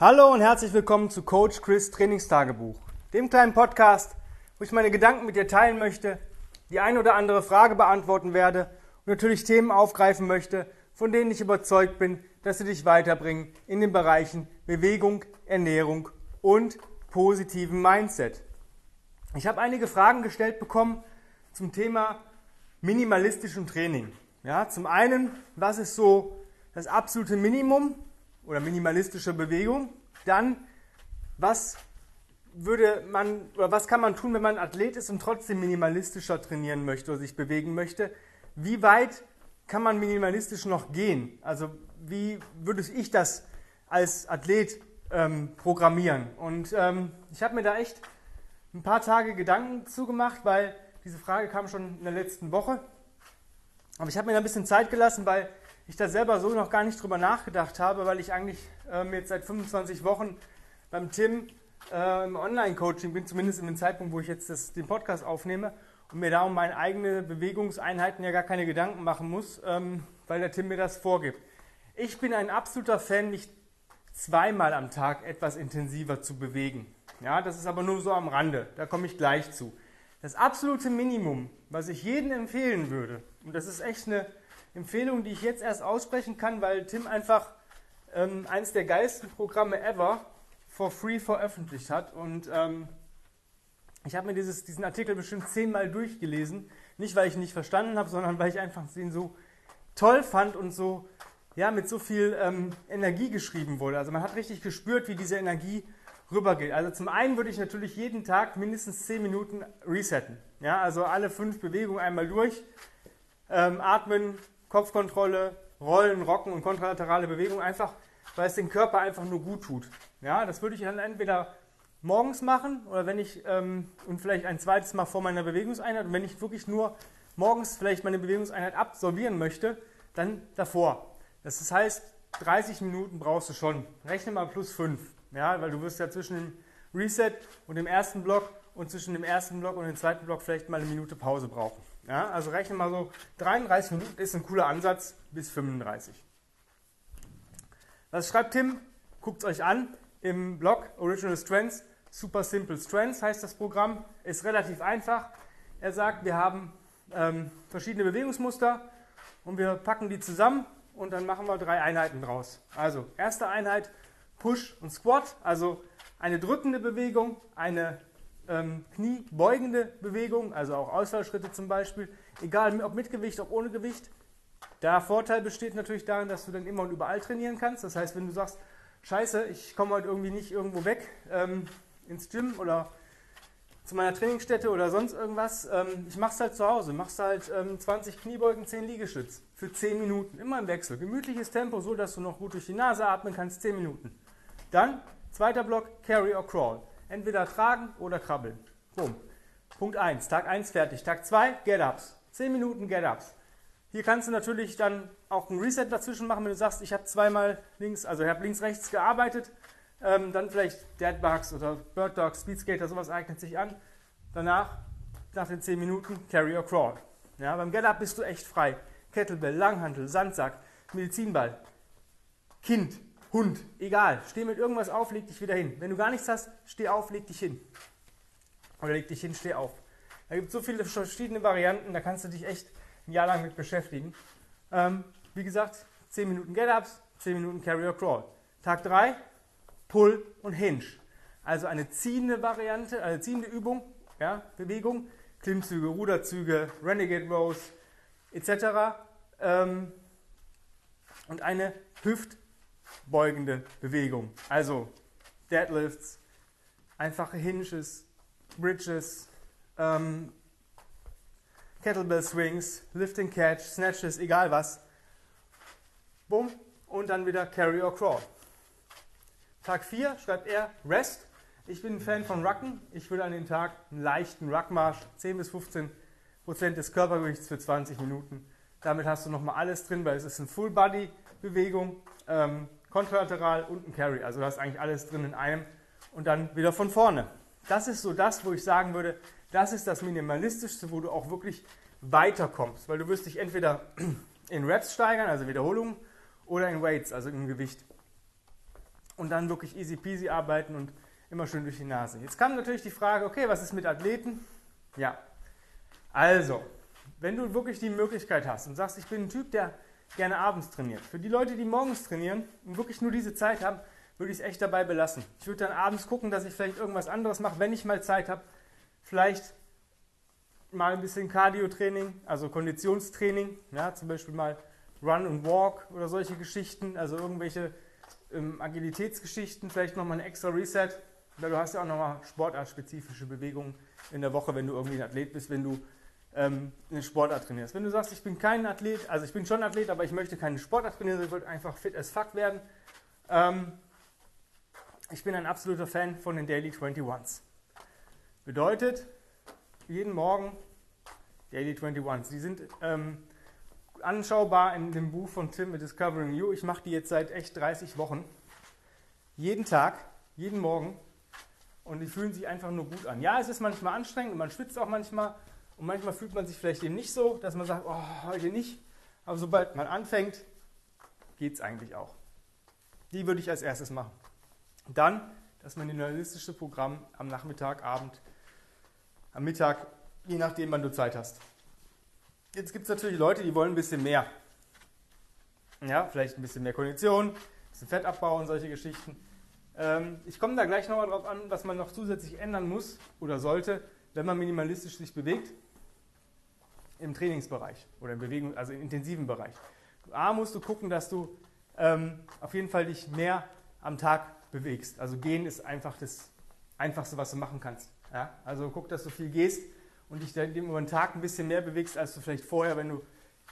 Hallo und herzlich willkommen zu Coach Chris Trainingstagebuch, dem kleinen Podcast, wo ich meine Gedanken mit dir teilen möchte, die eine oder andere Frage beantworten werde und natürlich Themen aufgreifen möchte, von denen ich überzeugt bin, dass sie dich weiterbringen in den Bereichen Bewegung, Ernährung und positiven Mindset. Ich habe einige Fragen gestellt bekommen zum Thema minimalistischem Training. Ja, zum einen, was ist so das absolute Minimum oder minimalistische Bewegung? Dann, was würde man oder was kann man tun, wenn man Athlet ist und trotzdem minimalistischer trainieren möchte oder sich bewegen möchte? Wie weit kann man minimalistisch noch gehen? Also wie würde ich das als Athlet ähm, programmieren? Und ähm, ich habe mir da echt ein paar Tage Gedanken zugemacht, weil diese Frage kam schon in der letzten Woche. Aber ich habe mir da ein bisschen Zeit gelassen, weil ich da selber so noch gar nicht drüber nachgedacht habe, weil ich eigentlich ähm, jetzt seit 25 Wochen beim Tim äh, im Online-Coaching bin, zumindest in dem Zeitpunkt, wo ich jetzt das, den Podcast aufnehme und mir da um meine eigenen Bewegungseinheiten ja gar keine Gedanken machen muss, ähm, weil der Tim mir das vorgibt. Ich bin ein absoluter Fan, mich zweimal am Tag etwas intensiver zu bewegen. Ja, das ist aber nur so am Rande, da komme ich gleich zu. Das absolute Minimum, was ich jedem empfehlen würde, und das ist echt eine Empfehlung, die ich jetzt erst aussprechen kann, weil Tim einfach ähm, eines der geilsten Programme ever for free veröffentlicht hat. Und ähm, ich habe mir dieses, diesen Artikel bestimmt zehnmal durchgelesen. Nicht, weil ich ihn nicht verstanden habe, sondern weil ich einfach den so toll fand und so ja, mit so viel ähm, Energie geschrieben wurde. Also man hat richtig gespürt, wie diese Energie rübergeht. Also zum einen würde ich natürlich jeden Tag mindestens zehn Minuten resetten. Ja, also alle fünf Bewegungen einmal durch. Ähm, atmen, Kopfkontrolle, Rollen, Rocken und kontralaterale Bewegung einfach, weil es den Körper einfach nur gut tut. Ja, das würde ich dann entweder morgens machen oder wenn ich ähm, und vielleicht ein zweites Mal vor meiner Bewegungseinheit und wenn ich wirklich nur morgens vielleicht meine Bewegungseinheit absolvieren möchte, dann davor. Das heißt, 30 Minuten brauchst du schon. Rechne mal plus 5. Ja, weil du wirst ja zwischen dem Reset und dem ersten Block und zwischen dem ersten Block und dem zweiten Block vielleicht mal eine Minute Pause brauchen. Ja, also rechne mal so, 33 Minuten ist ein cooler Ansatz bis 35. Was schreibt Tim? Guckt es euch an im Blog Original Strengths. Super Simple Strengths heißt das Programm. Ist relativ einfach. Er sagt, wir haben ähm, verschiedene Bewegungsmuster und wir packen die zusammen und dann machen wir drei Einheiten draus. Also, erste Einheit Push und Squat, also eine drückende Bewegung, eine ähm, kniebeugende Bewegung, also auch Ausfallschritte zum Beispiel, egal ob mit Gewicht, ob ohne Gewicht. Der Vorteil besteht natürlich darin, dass du dann immer und überall trainieren kannst. Das heißt, wenn du sagst, scheiße, ich komme heute irgendwie nicht irgendwo weg ähm, ins Gym oder zu meiner Trainingsstätte oder sonst irgendwas, ähm, ich mache es halt zu Hause. Machst halt ähm, 20 Kniebeugen, 10 Liegestütz für 10 Minuten, immer im Wechsel. Gemütliches Tempo, so dass du noch gut durch die Nase atmen kannst, 10 Minuten. Dann, zweiter Block, Carry or Crawl. Entweder tragen oder krabbeln. Boom. Punkt 1, Tag 1 fertig. Tag 2, Get-Ups. 10 Minuten Get-Ups. Hier kannst du natürlich dann auch ein Reset dazwischen machen, wenn du sagst, ich habe zweimal links, also ich habe links, rechts gearbeitet. Ähm, dann vielleicht Deadbugs oder Bird Dogs, Speedskater, sowas eignet sich an. Danach, nach den 10 Minuten, Carry or Crawl. Ja, beim Get-Up bist du echt frei. Kettlebell, Langhantel, Sandsack, Medizinball, Kind, Hund, egal, steh mit irgendwas auf, leg dich wieder hin. Wenn du gar nichts hast, steh auf, leg dich hin. Oder leg dich hin, steh auf. Da gibt es so viele verschiedene Varianten, da kannst du dich echt ein Jahr lang mit beschäftigen. Ähm, wie gesagt, 10 Minuten Get-Ups, 10 Minuten Carrier Crawl. Tag 3, Pull und Hinge. Also eine ziehende Variante, eine ziehende Übung, ja, Bewegung, Klimmzüge, Ruderzüge, Renegade Rows etc. Ähm, und eine Hüft- beugende Bewegung. Also Deadlifts, einfache Hinges, Bridges, ähm, Kettlebell Swings, Lift and Catch, Snatches, egal was. Bumm und dann wieder Carry or Crawl. Tag 4 schreibt er Rest. Ich bin ein Fan von Rucken. Ich will an dem Tag einen leichten Ruckmarsch, 10 bis 15 Prozent des Körpergewichts für 20 Minuten. Damit hast du nochmal alles drin, weil es ist eine Full-Body-Bewegung. Ähm, kontralateral und ein Carry. Also du hast eigentlich alles drin in einem und dann wieder von vorne. Das ist so das, wo ich sagen würde, das ist das Minimalistischste, wo du auch wirklich weiterkommst, weil du wirst dich entweder in Reps steigern, also Wiederholungen, oder in Weights, also im Gewicht. und dann wirklich easy peasy arbeiten und immer schön durch die Nase. Jetzt kam natürlich die Frage, okay, was ist mit Athleten? Ja, also, wenn du wirklich die Möglichkeit hast und sagst, ich bin ein Typ, der gerne abends trainiert. Für die Leute, die morgens trainieren und wirklich nur diese Zeit haben, würde ich es echt dabei belassen. Ich würde dann abends gucken, dass ich vielleicht irgendwas anderes mache, wenn ich mal Zeit habe. Vielleicht mal ein bisschen Cardio-Training, also Konditionstraining, ja, zum Beispiel mal Run and Walk oder solche Geschichten, also irgendwelche ähm, Agilitätsgeschichten, vielleicht nochmal ein extra Reset, weil du hast ja auch nochmal sportartspezifische Bewegungen in der Woche, wenn du irgendwie ein Athlet bist, wenn du ähm, eine Sportart trainierst. Wenn du sagst, ich bin kein Athlet, also ich bin schon Athlet, aber ich möchte keine Sportart trainieren, ich wollte einfach fit as fuck werden. Ähm, ich bin ein absoluter Fan von den Daily 21s. Bedeutet, jeden Morgen Daily 21s. Die sind ähm, anschaubar in dem Buch von Tim mit Discovering You. Ich mache die jetzt seit echt 30 Wochen. Jeden Tag, jeden Morgen. Und die fühlen sich einfach nur gut an. Ja, es ist manchmal anstrengend und man schwitzt auch manchmal. Und manchmal fühlt man sich vielleicht eben nicht so, dass man sagt, oh, heute nicht. Aber sobald man anfängt, geht es eigentlich auch. Die würde ich als erstes machen. Dann das minimalistische Programm am Nachmittag, Abend, am Mittag, je nachdem, wann du Zeit hast. Jetzt gibt es natürlich Leute, die wollen ein bisschen mehr. Ja, vielleicht ein bisschen mehr Kondition, ein bisschen Fettabbau und solche Geschichten. Ähm, ich komme da gleich nochmal drauf an, was man noch zusätzlich ändern muss oder sollte, wenn man minimalistisch sich bewegt im Trainingsbereich oder im Bewegung, also im intensiven Bereich. A musst du gucken, dass du ähm, auf jeden Fall dich mehr am Tag bewegst. Also gehen ist einfach das Einfachste, was du machen kannst. Ja? Also guck, dass du viel gehst und dich dann über den Tag ein bisschen mehr bewegst, als du vielleicht vorher, wenn du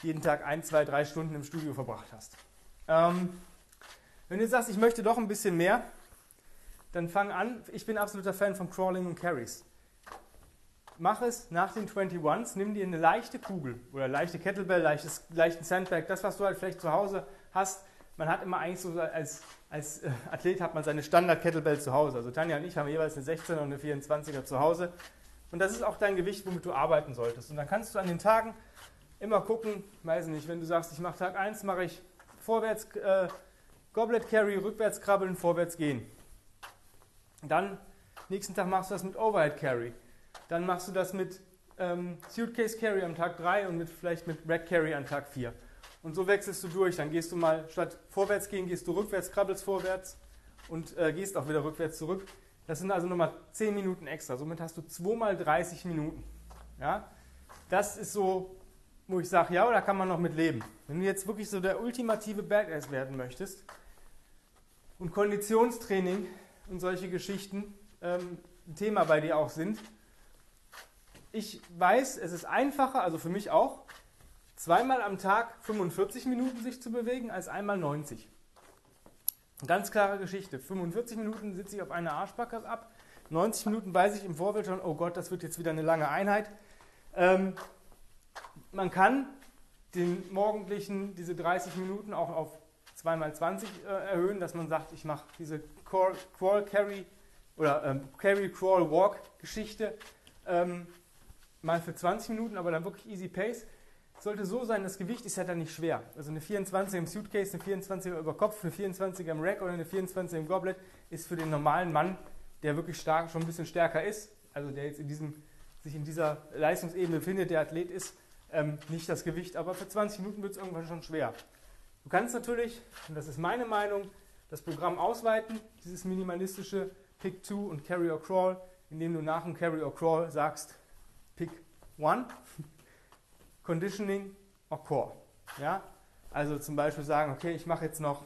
jeden Tag ein, zwei, drei Stunden im Studio verbracht hast. Ähm, wenn du sagst, ich möchte doch ein bisschen mehr, dann fang an. Ich bin absoluter Fan von Crawling und Carries. Mach es nach den 21s, nimm dir eine leichte Kugel oder leichte Kettlebell, leichtes, leichten Sandbag, das, was du halt vielleicht zu Hause hast. Man hat immer eigentlich so als als äh, Athlet hat man seine Standard-Kettlebell zu Hause. Also Tanja und ich haben jeweils eine 16er und eine 24er zu Hause. Und das ist auch dein Gewicht, womit du arbeiten solltest. Und dann kannst du an den Tagen immer gucken, weiß nicht, wenn du sagst, ich mache Tag 1, mache ich vorwärts äh, Goblet Carry, rückwärts krabbeln, vorwärts gehen. Dann nächsten Tag machst du das mit Overhead Carry. Dann machst du das mit ähm, Suitcase Carry am Tag 3 und mit, vielleicht mit Rack Carry am Tag 4. Und so wechselst du durch. Dann gehst du mal, statt vorwärts gehen, gehst du rückwärts, krabbelst vorwärts und äh, gehst auch wieder rückwärts zurück. Das sind also nochmal 10 Minuten extra. Somit hast du 2 mal 30 Minuten. Ja? Das ist so, wo ich sage, ja, da kann man noch mit leben. Wenn du jetzt wirklich so der ultimative Badass werden möchtest und Konditionstraining und solche Geschichten ähm, ein Thema bei dir auch sind, ich weiß, es ist einfacher, also für mich auch, zweimal am Tag 45 Minuten sich zu bewegen als einmal 90. Ganz klare Geschichte. 45 Minuten sitze ich auf einer Arschbacke ab. 90 Minuten weiß ich im Vorfeld schon, oh Gott, das wird jetzt wieder eine lange Einheit. Ähm, man kann den morgendlichen, diese 30 Minuten auch auf 2x20 äh, erhöhen, dass man sagt, ich mache diese Crawl, Crawl Carry oder ähm, Carry Crawl Walk Geschichte ähm, mal für 20 Minuten, aber dann wirklich easy pace sollte so sein, das Gewicht ist ja dann nicht schwer. Also eine 24 im Suitcase, eine 24 über Kopf, eine 24 im Rack oder eine 24 im Goblet ist für den normalen Mann, der wirklich stark, schon ein bisschen stärker ist, also der jetzt in diesem, sich in dieser Leistungsebene befindet, der Athlet ist, ähm, nicht das Gewicht. Aber für 20 Minuten wird es irgendwann schon schwer. Du kannst natürlich, und das ist meine Meinung, das Programm ausweiten, dieses minimalistische Pick 2 und Carry or Crawl, indem du nach dem Carry or Crawl sagst, Pick 1 Conditioning or Core. Ja? Also zum Beispiel sagen, okay, ich mache jetzt noch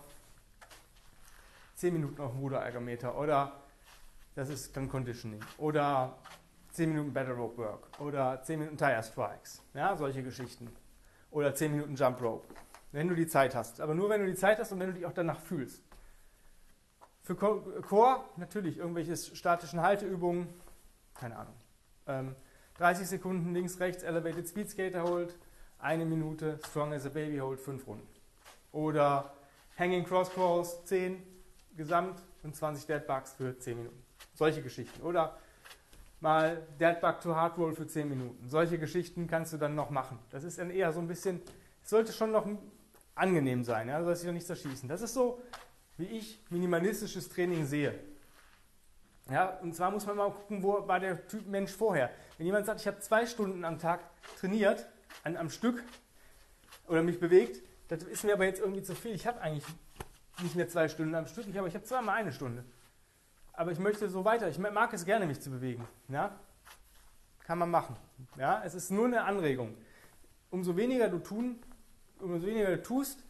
10 Minuten auf dem Ruderergometer oder das ist dann Conditioning oder 10 Minuten Better Rope Work oder 10 Minuten Tire Strikes, ja, solche Geschichten oder 10 Minuten Jump Rope, wenn du die Zeit hast. Aber nur wenn du die Zeit hast und wenn du dich auch danach fühlst. Für Core natürlich irgendwelche statischen Halteübungen, keine Ahnung. Ähm, 30 Sekunden links, rechts, Elevated Speed Skater Hold, eine Minute, Strong as a Baby Hold, fünf Runden. Oder Hanging Cross Crawls, 10 gesamt und 20 Dead Bugs für 10 Minuten. Solche Geschichten. Oder mal Dead Bug to Hard Roll für 10 Minuten. Solche Geschichten kannst du dann noch machen. Das ist dann eher so ein bisschen, es sollte schon noch angenehm sein, ja, soll sich doch nicht zerschießen. Das ist so wie ich minimalistisches Training sehe. Ja, und zwar muss man mal gucken, wo war der Typ Mensch vorher. Wenn jemand sagt, ich habe zwei Stunden am Tag trainiert, an, am Stück, oder mich bewegt, das ist mir aber jetzt irgendwie zu viel. Ich habe eigentlich nicht mehr zwei Stunden am Stück, ich habe, ich habe zweimal eine Stunde. Aber ich möchte so weiter. Ich mag es gerne, mich zu bewegen. Ja? Kann man machen. Ja? Es ist nur eine Anregung. Umso weniger du tun, umso weniger du tust,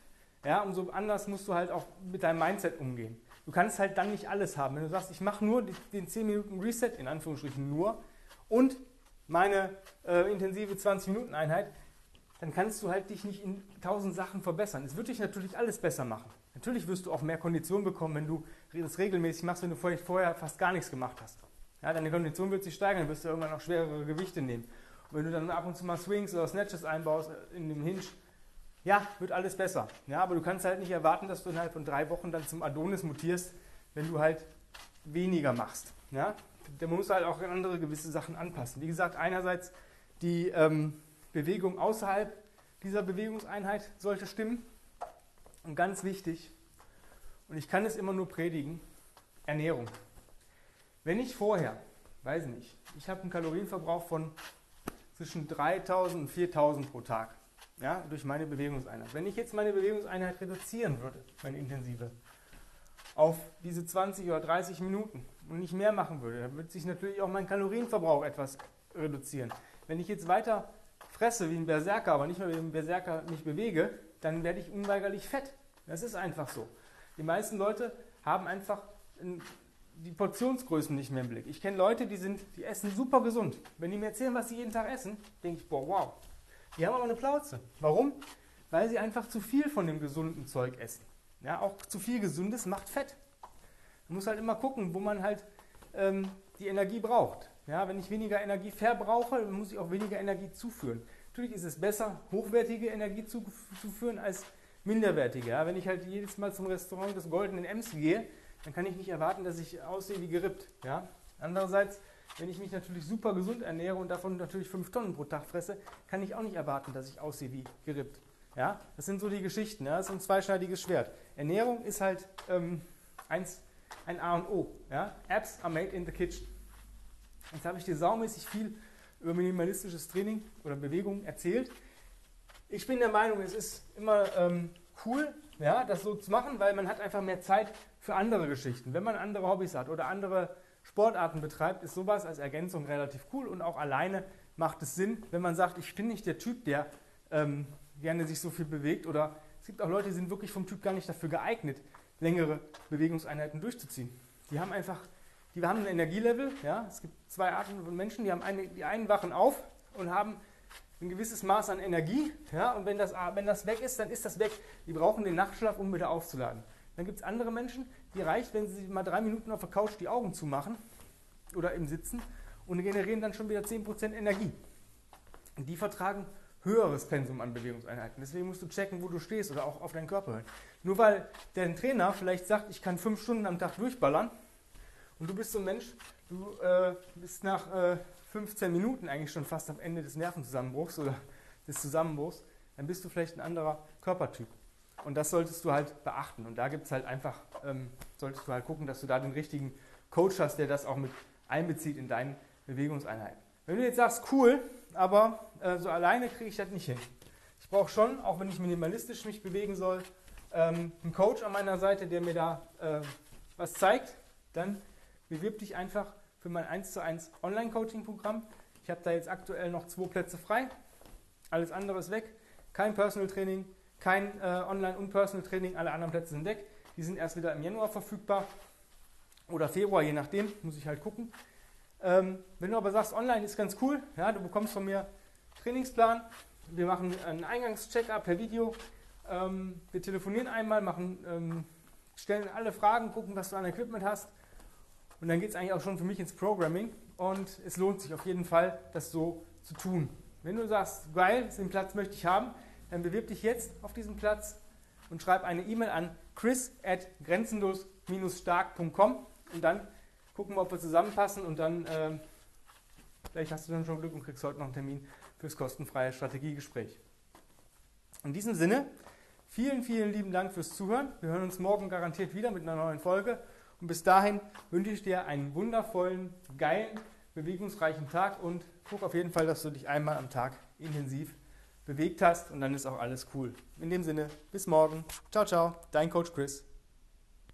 ja, umso anders musst du halt auch mit deinem Mindset umgehen. Du kannst halt dann nicht alles haben. Wenn du sagst, ich mache nur den 10 Minuten Reset, in Anführungsstrichen nur, und meine äh, intensive 20 Minuten Einheit, dann kannst du halt dich nicht in tausend Sachen verbessern. Es wird dich natürlich alles besser machen. Natürlich wirst du auch mehr Kondition bekommen, wenn du das regelmäßig machst, wenn du vorher fast gar nichts gemacht hast. Ja, deine Kondition wird sich steigern, dann wirst du irgendwann auch schwerere Gewichte nehmen. Und wenn du dann ab und zu mal Swings oder Snatches einbaust äh, in dem Hinge, ja, wird alles besser. Ja, aber du kannst halt nicht erwarten, dass du innerhalb von drei Wochen dann zum Adonis mutierst, wenn du halt weniger machst. Ja? Da musst du halt auch andere gewisse Sachen anpassen. Wie gesagt, einerseits die ähm, Bewegung außerhalb dieser Bewegungseinheit sollte stimmen. Und ganz wichtig, und ich kann es immer nur predigen, Ernährung. Wenn ich vorher, weiß nicht, ich habe einen Kalorienverbrauch von zwischen 3000 und 4000 pro Tag, ja, durch meine Bewegungseinheit. Wenn ich jetzt meine Bewegungseinheit reduzieren würde, meine intensive, auf diese 20 oder 30 Minuten und nicht mehr machen würde, dann würde sich natürlich auch mein Kalorienverbrauch etwas reduzieren. Wenn ich jetzt weiter fresse wie ein Berserker, aber nicht mehr wie ein Berserker mich bewege, dann werde ich unweigerlich fett. Das ist einfach so. Die meisten Leute haben einfach die Portionsgrößen nicht mehr im Blick. Ich kenne Leute, die, sind, die essen super gesund. Wenn die mir erzählen, was sie jeden Tag essen, denke ich, boah, wow. Die haben aber eine Plauze. Warum? Weil sie einfach zu viel von dem gesunden Zeug essen. Ja, auch zu viel Gesundes macht Fett. Man muss halt immer gucken, wo man halt ähm, die Energie braucht. Ja, wenn ich weniger Energie verbrauche, muss ich auch weniger Energie zuführen. Natürlich ist es besser, hochwertige Energie zuzuführen als minderwertige. Ja, wenn ich halt jedes Mal zum Restaurant des Goldenen Ems gehe, dann kann ich nicht erwarten, dass ich aussehe wie gerippt. Ja? Andererseits, wenn ich mich natürlich super gesund ernähre und davon natürlich 5 Tonnen pro Tag fresse, kann ich auch nicht erwarten, dass ich aussehe wie gerippt. Ja? Das sind so die Geschichten. Ja? Das ist ein zweischneidiges Schwert. Ernährung ist halt ähm, eins, ein A und O. Ja? Apps are made in the kitchen. Jetzt habe ich dir saumäßig viel über minimalistisches Training oder Bewegung erzählt. Ich bin der Meinung, es ist immer ähm, cool, ja, das so zu machen, weil man hat einfach mehr Zeit für andere Geschichten. Wenn man andere Hobbys hat oder andere Sportarten betreibt, ist sowas als Ergänzung relativ cool und auch alleine macht es Sinn, wenn man sagt, ich bin nicht der Typ, der ähm, gerne sich so viel bewegt oder es gibt auch Leute, die sind wirklich vom Typ gar nicht dafür geeignet, längere Bewegungseinheiten durchzuziehen. Die haben einfach die haben ein Energielevel. Ja? Es gibt zwei Arten von Menschen, die, haben eine, die einen wachen auf und haben ein gewisses Maß an Energie. Ja? Und wenn das, wenn das weg ist, dann ist das weg. Die brauchen den Nachtschlaf, um wieder aufzuladen. Dann gibt es andere Menschen, die reicht, wenn sie mal drei Minuten auf der Couch die Augen zumachen oder im Sitzen und generieren dann schon wieder 10% Energie. Und die vertragen höheres Pensum an Bewegungseinheiten. Deswegen musst du checken, wo du stehst oder auch auf deinen Körper hören. Nur weil der Trainer vielleicht sagt, ich kann fünf Stunden am Tag durchballern, und du bist so ein Mensch, du äh, bist nach äh, 15 Minuten eigentlich schon fast am Ende des Nervenzusammenbruchs oder des Zusammenbruchs, dann bist du vielleicht ein anderer Körpertyp. Und das solltest du halt beachten. Und da gibt es halt einfach, ähm, solltest du halt gucken, dass du da den richtigen Coach hast, der das auch mit einbezieht in deinen Bewegungseinheiten. Wenn du jetzt sagst, cool, aber äh, so alleine kriege ich das nicht hin. Ich brauche schon, auch wenn ich minimalistisch mich bewegen soll, ähm, einen Coach an meiner Seite, der mir da äh, was zeigt. Dann bewirb dich einfach für mein 1 zu 1 Online-Coaching-Programm. Ich habe da jetzt aktuell noch zwei Plätze frei. Alles andere ist weg. Kein Personal Training, kein äh, Online- und Personal Training. Alle anderen Plätze sind weg. Die sind erst wieder im Januar verfügbar oder Februar, je nachdem. Muss ich halt gucken. Ähm, wenn du aber sagst, online ist ganz cool, ja, du bekommst von mir Trainingsplan. Wir machen einen Eingangscheck-up per Video. Ähm, wir telefonieren einmal, machen, ähm, stellen alle Fragen, gucken, was du an Equipment hast und dann geht es eigentlich auch schon für mich ins Programming und es lohnt sich auf jeden Fall, das so zu tun. Wenn du sagst, geil, den Platz möchte ich haben, dann bewirb dich jetzt auf diesen Platz und schreib eine E-Mail an chris at grenzenlos-stark.com und dann gucken wir, ob wir zusammenpassen und dann äh, vielleicht hast du dann schon Glück und kriegst heute noch einen Termin fürs kostenfreie Strategiegespräch. In diesem Sinne, vielen, vielen lieben Dank fürs Zuhören. Wir hören uns morgen garantiert wieder mit einer neuen Folge. Und bis dahin wünsche ich dir einen wundervollen, geilen, bewegungsreichen Tag und guck auf jeden Fall, dass du dich einmal am Tag intensiv bewegt hast und dann ist auch alles cool. In dem Sinne, bis morgen. Ciao, ciao, dein Coach Chris.